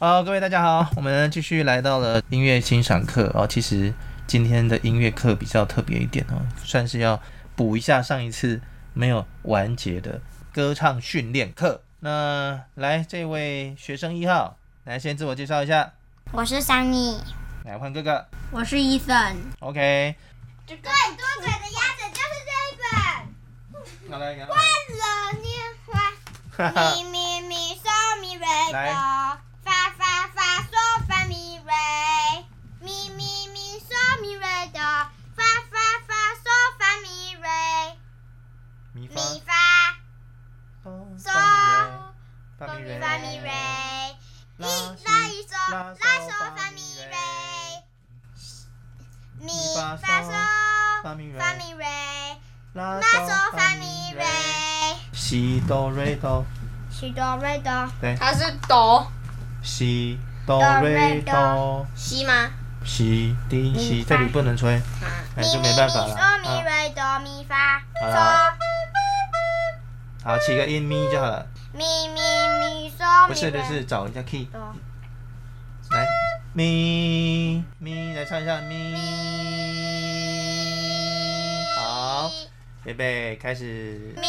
好，各位大家好，我们继续来到了音乐欣赏课哦。其实今天的音乐课比较特别一点哦，算是要补一下上一次没有完结的歌唱训练课。那来，这位学生一号，来先自我介绍一下。我是 Sunny。来换哥哥。我是 Ethan。OK。最多嘴的鸭子就是这一本。好来，来。欢乐年华。咪咪咪嗦咪瑞哆。发咪瑞。一拉一嗦拉嗦发咪瑞。咪发嗦发咪瑞。拉嗦发咪瑞。西哆瑞哆。西哆瑞哆。对。它是哆。西哆瑞哆。西吗？西滴西，这里不能吹，那就没办法了。嗦咪瑞哆咪发嗦。好，起个音咪就好了。咪。不是不是，找一下 key。来，咪咪，来唱一下咪。好，预备开始。哎，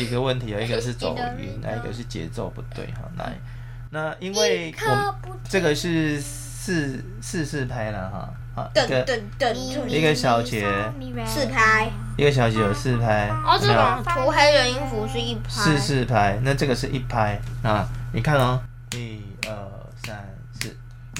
几个问题？有一个是走音，那一个是节奏不对哈。那那因为我这个是四四四拍了哈，好一个一个小节四拍，一个小节有四拍。哦，这种涂黑的音符是一拍。四四拍，那这个是一拍啊。你看哦，一二三四，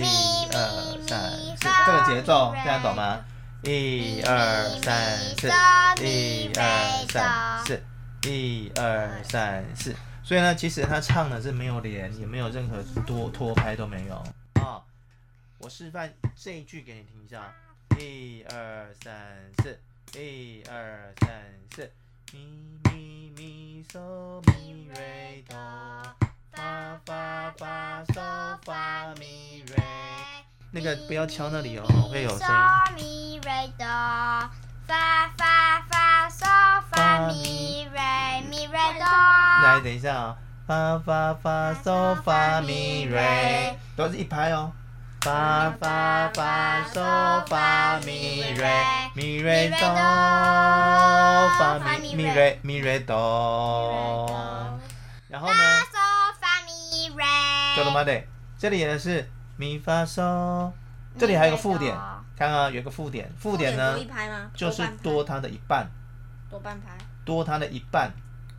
一二三四，这个节奏这样懂吗？一二三四，一二三四，一二三四。所以呢，其实他唱的是没有连，也没有任何多拖拍都没有啊。我示范这一句给你听一下：一二三四，一二三四，咪咪咪嗦咪瑞哆，发发发嗦发咪瑞。那个不要敲那里哦，会有声音。瑞哆，发发发发咪瑞咪瑞哆。来，等一下啊，发发发嗦发咪瑞，都是一拍哦。发发发嗦发咪瑞咪瑞哆，发咪咪瑞咪瑞哆。然后呢？嗦发咪瑞。就他妈的，这里的是咪发嗦，这里还有个附点。看啊，有个附点，附点呢，就是多它的一半，多半拍，多它的一半，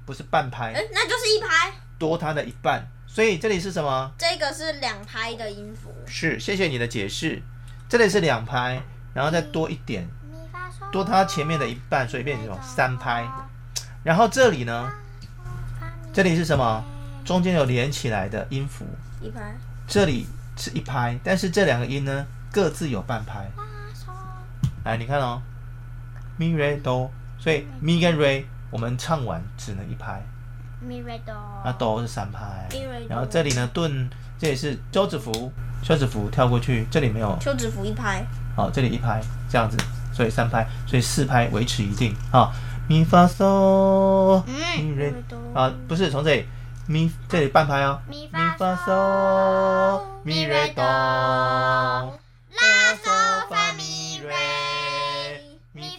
不是半拍，哎，那就是一拍，多它的一半，所以这里是什么？这个是两拍的音符。是，谢谢你的解释，这里是两拍，然后再多一点，多它前面的一半，所以变成什么？三拍。然后这里呢，这里是什么？中间有连起来的音符，一拍，这里是一拍，但是这两个音呢，各自有半拍。来，你看哦，咪瑞哆，所以咪跟瑞我们唱完只能一拍，咪瑞哆，那哆是三拍，然后这里呢顿，这里是休止符，休止符跳过去，这里没有。休止符一拍，好，这里一拍这样子，所以三拍，所以四拍维持一定。啊，咪发嗦，咪瑞哆，啊不是从这里咪这里半拍哦，咪发嗦，咪瑞哆。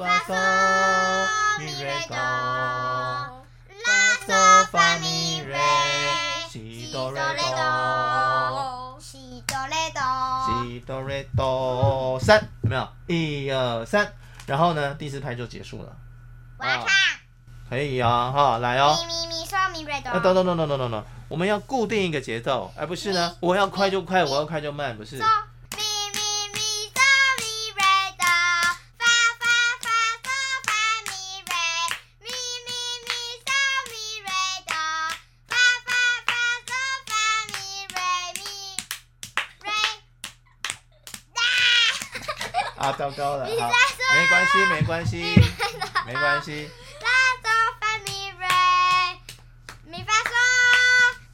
发嗦咪瑞哆，拉嗦发咪瑞，西哆瑞哆，西哆瑞哆，西哆瑞哆，三有没有？一二三，然后呢，第四拍就结束了。我要唱。可以啊，哈，来哦。咪咪咪嗦咪瑞哆。啊，等等等等等等等，我们要固定一个节奏，而不是呢，我要快就快，我要快就慢，不是。啊，糟糕了，好，没关系，没关系，没关系。拉嗦发咪瑞，咪发嗦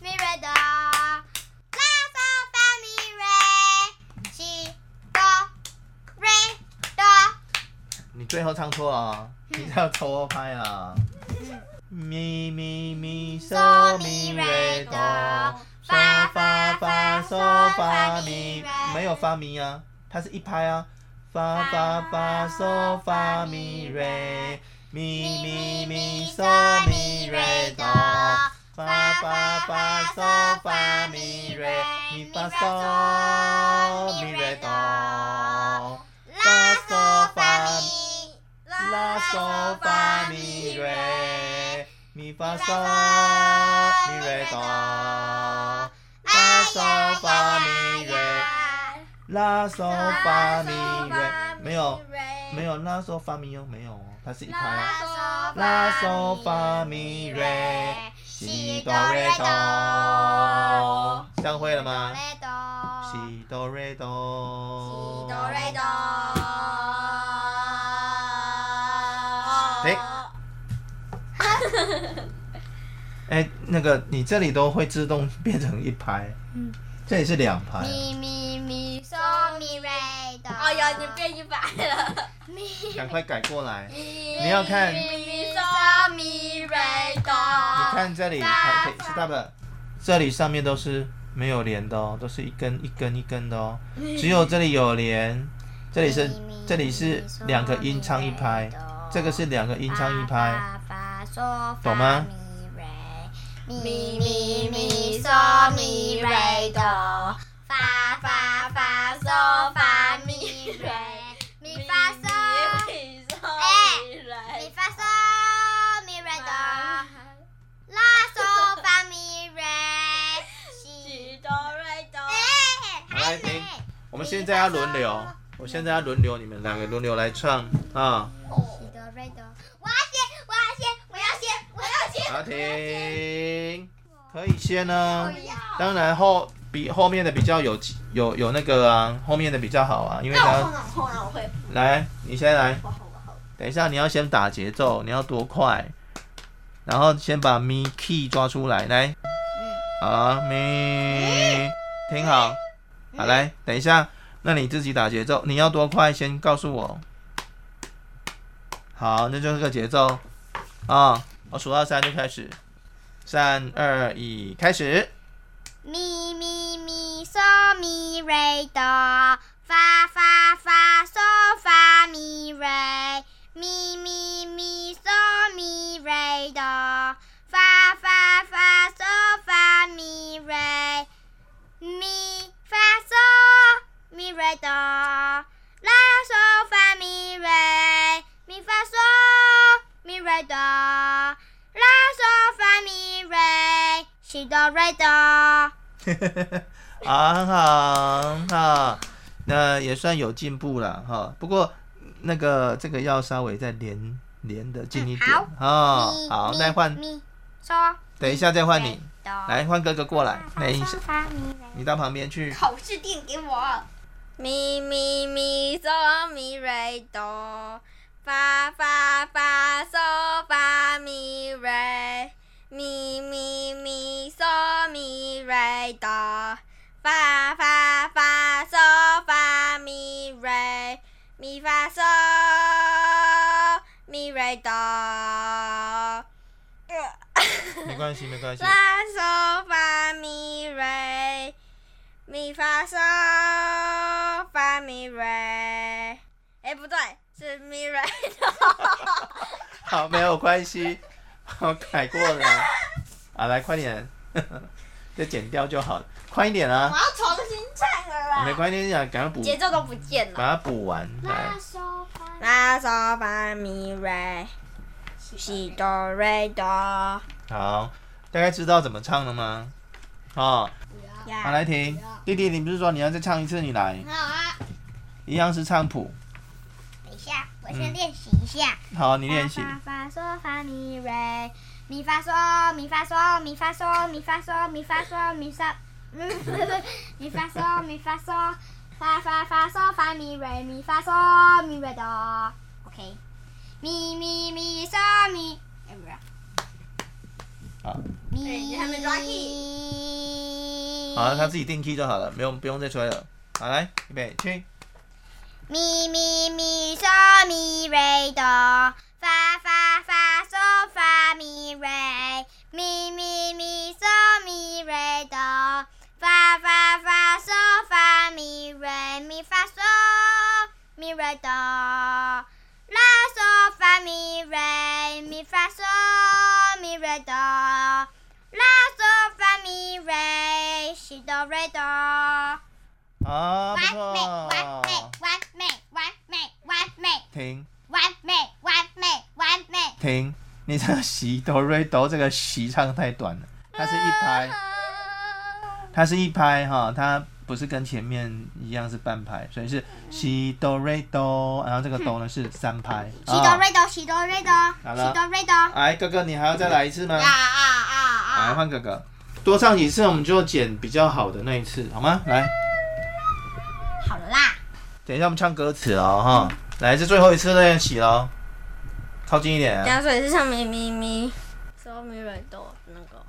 咪瑞哆，拉嗦发咪瑞，西哆瑞哆。你最后唱错了，你要偷拍啊！咪咪咪嗦咪瑞哆，发发发嗦发咪，没有发咪啊，它是一拍啊。发发发嗦发咪瑞，咪咪咪嗦咪瑞哆，发发发嗦发咪瑞，咪发嗦咪瑞哆，拉嗦发咪，拉嗦发咪瑞，咪发嗦咪瑞哆，拉嗦发咪瑞。拉索发咪瑞，没有没有拉索发咪哟，没有哦，它是一拍啊。拉索发咪瑞，西哆瑞哆，这样会了吗？西哆瑞哆，西哆瑞哆。哎。哎，那个你这里都会自动变成一拍，嗯，这里是两拍。哦哟，你变一百了，赶快改过来。你要看。咪咪嗦咪瑞哆。你看这里，可以，stop。这里上面都是没有连的哦，都是一根一根一根的哦。只有这里有连，这里是这里是两个音唱一拍，这个是两个音唱一拍，懂吗？咪咪咪嗦咪瑞现在要轮流，我现在要轮流，你们两个轮流来唱啊！我要先，我要先，我要先，我要先。好，停，可以先呢。当然后比后面的比较有有有那个啊，后面的比较好啊，因为他。来，你先来。等一下，你要先打节奏，你要多快？然后先把咪 key 抓出来，来。好，咪，听好。好，来，等一下，那你自己打节奏，你要多快？先告诉我。好，那就是个节奏啊、哦！我数到三就开始，三二一，开始。咪咪咪嗦咪瑞哆，发发发嗦发咪瑞，咪咪咪嗦咪瑞哆，发发发哆，拉嗦发咪瑞，咪发嗦咪瑞哆，拉嗦发咪瑞，西哆瑞哆。啊，很好，很好，那也算有进步了哈。不过那个这个要稍微再连连的近一点。好，哦、好，再换。等一下再换你。来，换哥哥过来，来一下，你到旁边去。考试垫给我。咪咪咪嗦咪瑞哆，发发发嗦发咪瑞，咪咪咪嗦咪瑞哆，发发发嗦发咪瑞，咪发嗦咪瑞哆。没关系，没关系。拉嗦发咪瑞，咪发嗦发咪瑞。哎，不对，是咪瑞哆。好，没有关系，我改过了。啊，来快点，再剪掉就好了，快一点啊！我要重新唱了啦。没关系，赶快补。节奏都不见了。把它补完。来。拉嗦发，拉瑞。西哆瑞哆。好，大概知道怎么唱了吗？哦，好，来听。弟弟，你不是说你要再唱一次？你来。好啊。一样是唱谱。等一下，我先练习一下。好，你练习。发发嗦发咪瑞，咪发嗦咪发嗦咪发嗦咪发嗦咪发嗦咪嗦，咪发嗦咪发嗦，发发发嗦发咪瑞咪发嗦咪瑞哆。OK。咪咪咪嗦咪，哎不是。好。咪。好了，他自己定 key 就好了，不用不用再吹了。好，来，预备，去。咪咪咪嗦咪瑞哆，发发发嗦发咪瑞，咪咪咪嗦咪瑞哆，发发发嗦发咪瑞，咪发嗦咪瑞哆，拉嗦发咪瑞，咪发嗦咪瑞哆，拉嗦发咪瑞，西哆瑞哆。啊，不错。完美，完美，完美，完美，完美。停。完美，完美，完美。停，你这个西哆瑞哆这个西唱太短了，它是一拍，它是一拍哈，它不是跟前面一样是半拍，所以是西哆瑞哆，然后这个哆呢是三拍。西哆瑞哆，西哆瑞哆，西哆瑞哆。来，哥哥，你还要再来一次吗？啊啊啊啊！来，换哥哥，多唱几次，我们就剪比较好的那一次，好吗？来。好了啦，等一下我们唱歌词哦，哈，来，这最后一次练习喽，靠近一点。加水是唱咪咪咪，嗦咪瑞哆那个，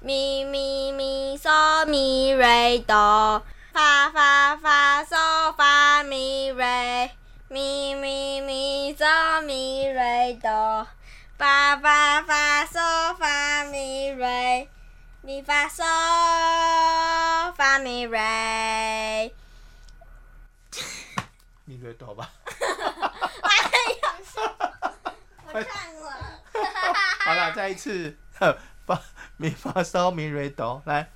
咪咪咪嗦咪瑞哆，发发发嗦发咪瑞，咪咪咪嗦咪瑞哆，发发发嗦发咪瑞，咪发嗦发咪瑞。咪瑞哆吧。我唱了。好了，再一次，发咪发嗦咪瑞哆，来，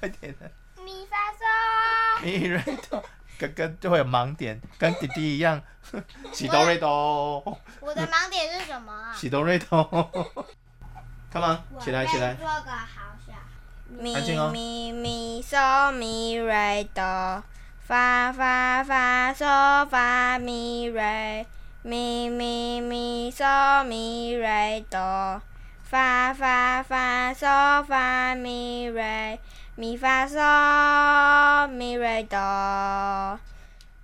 快点的。咪发嗦。咪瑞哆，哥哥就会有盲点，跟弟弟一样，喜哆瑞哆。我的盲点是什么啊？喜哆瑞哆。Come on，起来起来。做个好小。咪咪咪嗦咪瑞哆。发发发嗦发咪瑞，咪咪咪嗦咪瑞哆，发发发嗦发咪瑞，咪发嗦咪瑞哆，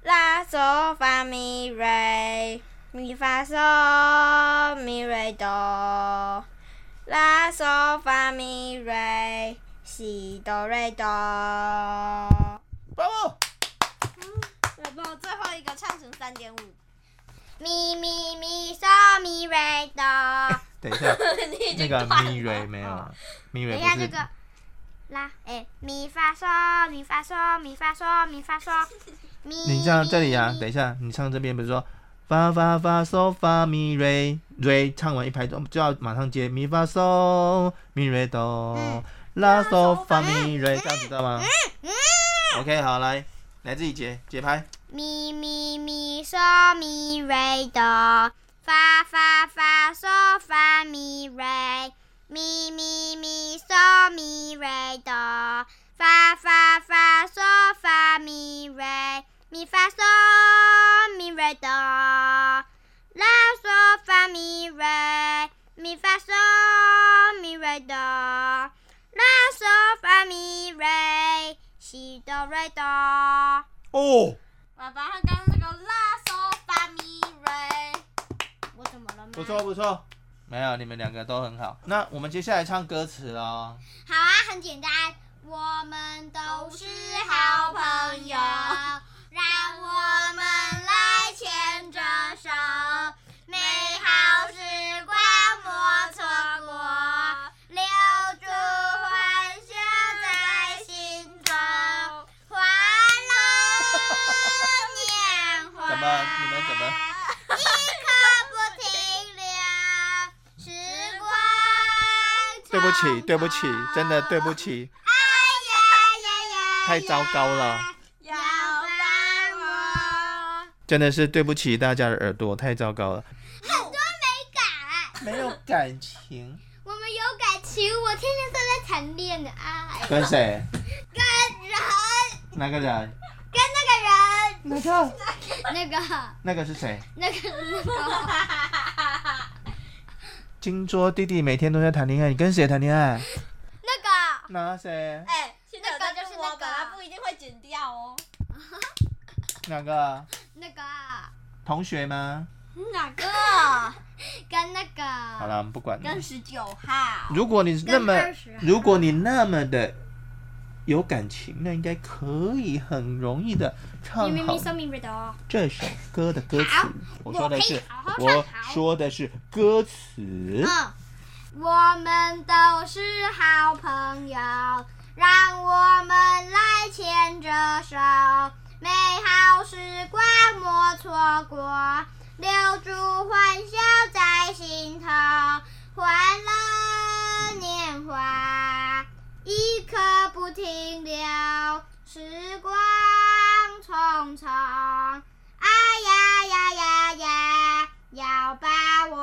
拉嗦发咪瑞，咪发嗦咪瑞哆，拉嗦发咪瑞，西哆瑞哆。最后一个唱成三点五，咪咪咪嗦咪瑞哆。等一下，那个咪瑞没有，咪瑞不是。等一下 这个，拉，哎，咪发嗦咪发嗦咪发嗦咪发嗦。你唱这里呀？等一下，你唱这边不是说发发发嗦发咪瑞瑞，唱完一拍就就要马上接咪发嗦咪瑞哆，拉嗦发咪瑞，这样子知道吗？OK，好，来，来自己节节拍。咪咪咪嗦咪瑞哆，发发发嗦发咪瑞，咪咪咪嗦咪瑞哆，发发发嗦发咪瑞，咪发嗦咪瑞哆，拉嗦发咪瑞，咪发嗦咪瑞哆，拉嗦发咪瑞，西哆瑞哆。哦。爸爸，他刚刚那个拉嗦发咪瑞，我怎么了吗？不错不错，没有，你们两个都很好。那我们接下来唱歌词喽。好啊，很简单，我们都是好朋友，让我们来牵着手，美好时光莫错过，留住欢笑在心中。怎么？你们怎么？对不起，对不起，真的对不起。哎呀呀呀！太糟糕了。要。真的是对不起大家的耳朵，太糟糕了。很多美感。没有感情。我们有感情，我天天都在谈恋爱。跟谁？跟人。哪个人？跟那个人。哪个？那个。那个是谁？那个是那个。金桌弟弟每天都在谈恋爱，你跟谁谈恋爱？那个。那谁？哎、欸，现在那个就是那个，他不一定会剪掉哦。哪个？那个。同学吗？哪个？跟那个。好了，我们不管。跟十九号。如果你那么，如果你那么的有感情，那应该可以很容易的唱好这首歌的歌词。我说的是，我说的是歌词。我们都是好朋友，让我们来牵着手，美好时光莫错过。留住欢笑在心头，欢乐停留，时光匆匆，哎呀呀呀呀，要把握。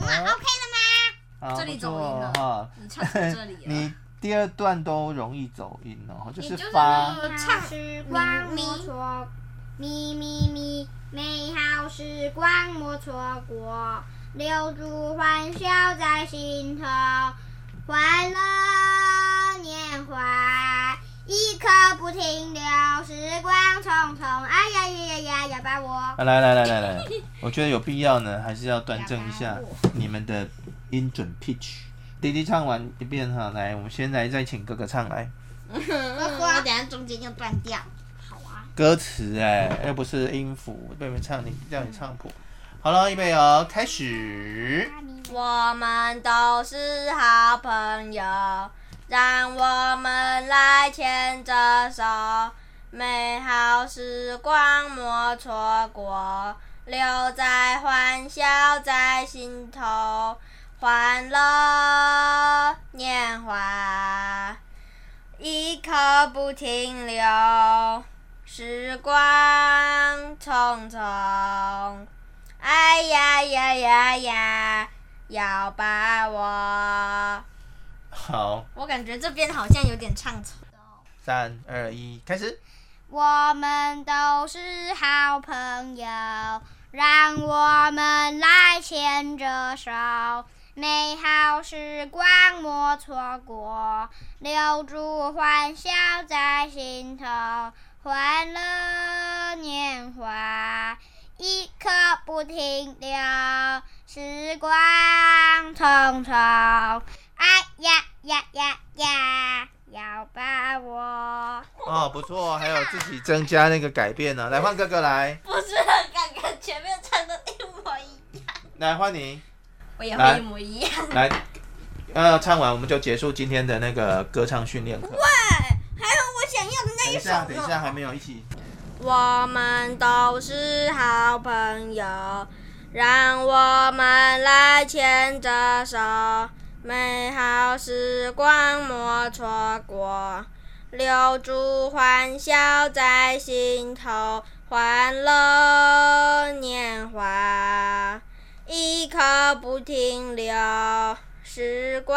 嗯，OK 了吗？这里走音了哈，你唱这里。你第二段都容易走音哦，就是发。唱时光莫错，咪咪咪。美好时光莫错过，留住欢笑在心头，欢乐年华一刻不停留，时光匆匆，哎呀呀呀呀，要把我。来来来来来，我觉得有必要呢，还是要端正一下你们的音准 pitch。弟弟唱完一遍哈，来，我们先来再请哥哥唱来。哥哥，我等下中间就断掉。歌词哎，又不是音符，被你唱，你叫你唱谱。好了，预备哦，开始。我们都是好朋友，让我们来牵着手，美好时光莫错过，留在欢笑在心头，欢乐年华一刻不停留。时光匆匆，哎呀呀呀呀，要把握。好，我感觉这边好像有点唱错。三二一，开始。我们都是好朋友，让我们来牵着手，美好时光莫错过，留住欢笑在心头。欢乐年华，一刻不停留，时光匆匆，哎呀呀呀呀，要把我。哦，不错，还有自己增加那个改变呢。来换哥哥来。不是很敢跟前面唱的一模一样。来换你。我也会一模一样。来，呃，唱完我们就结束今天的那个歌唱训练课。等一下，等一下，还没有一起。我们都是好朋友，让我们来牵着手，美好时光莫错过，留住欢笑在心头，欢乐年华一刻不停留，时光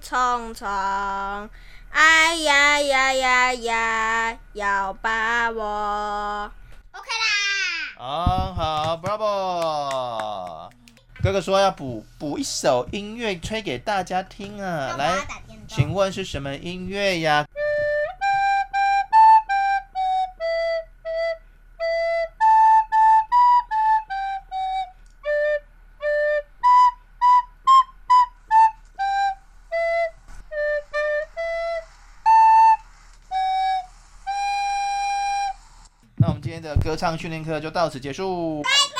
匆匆。哎呀呀呀呀，要把握。OK 啦。哦，好，Bravo。哥哥说要补补一首音乐，吹给大家听啊。来，请问是什么音乐呀？那我们今天的歌唱训练课就到此结束。拜拜。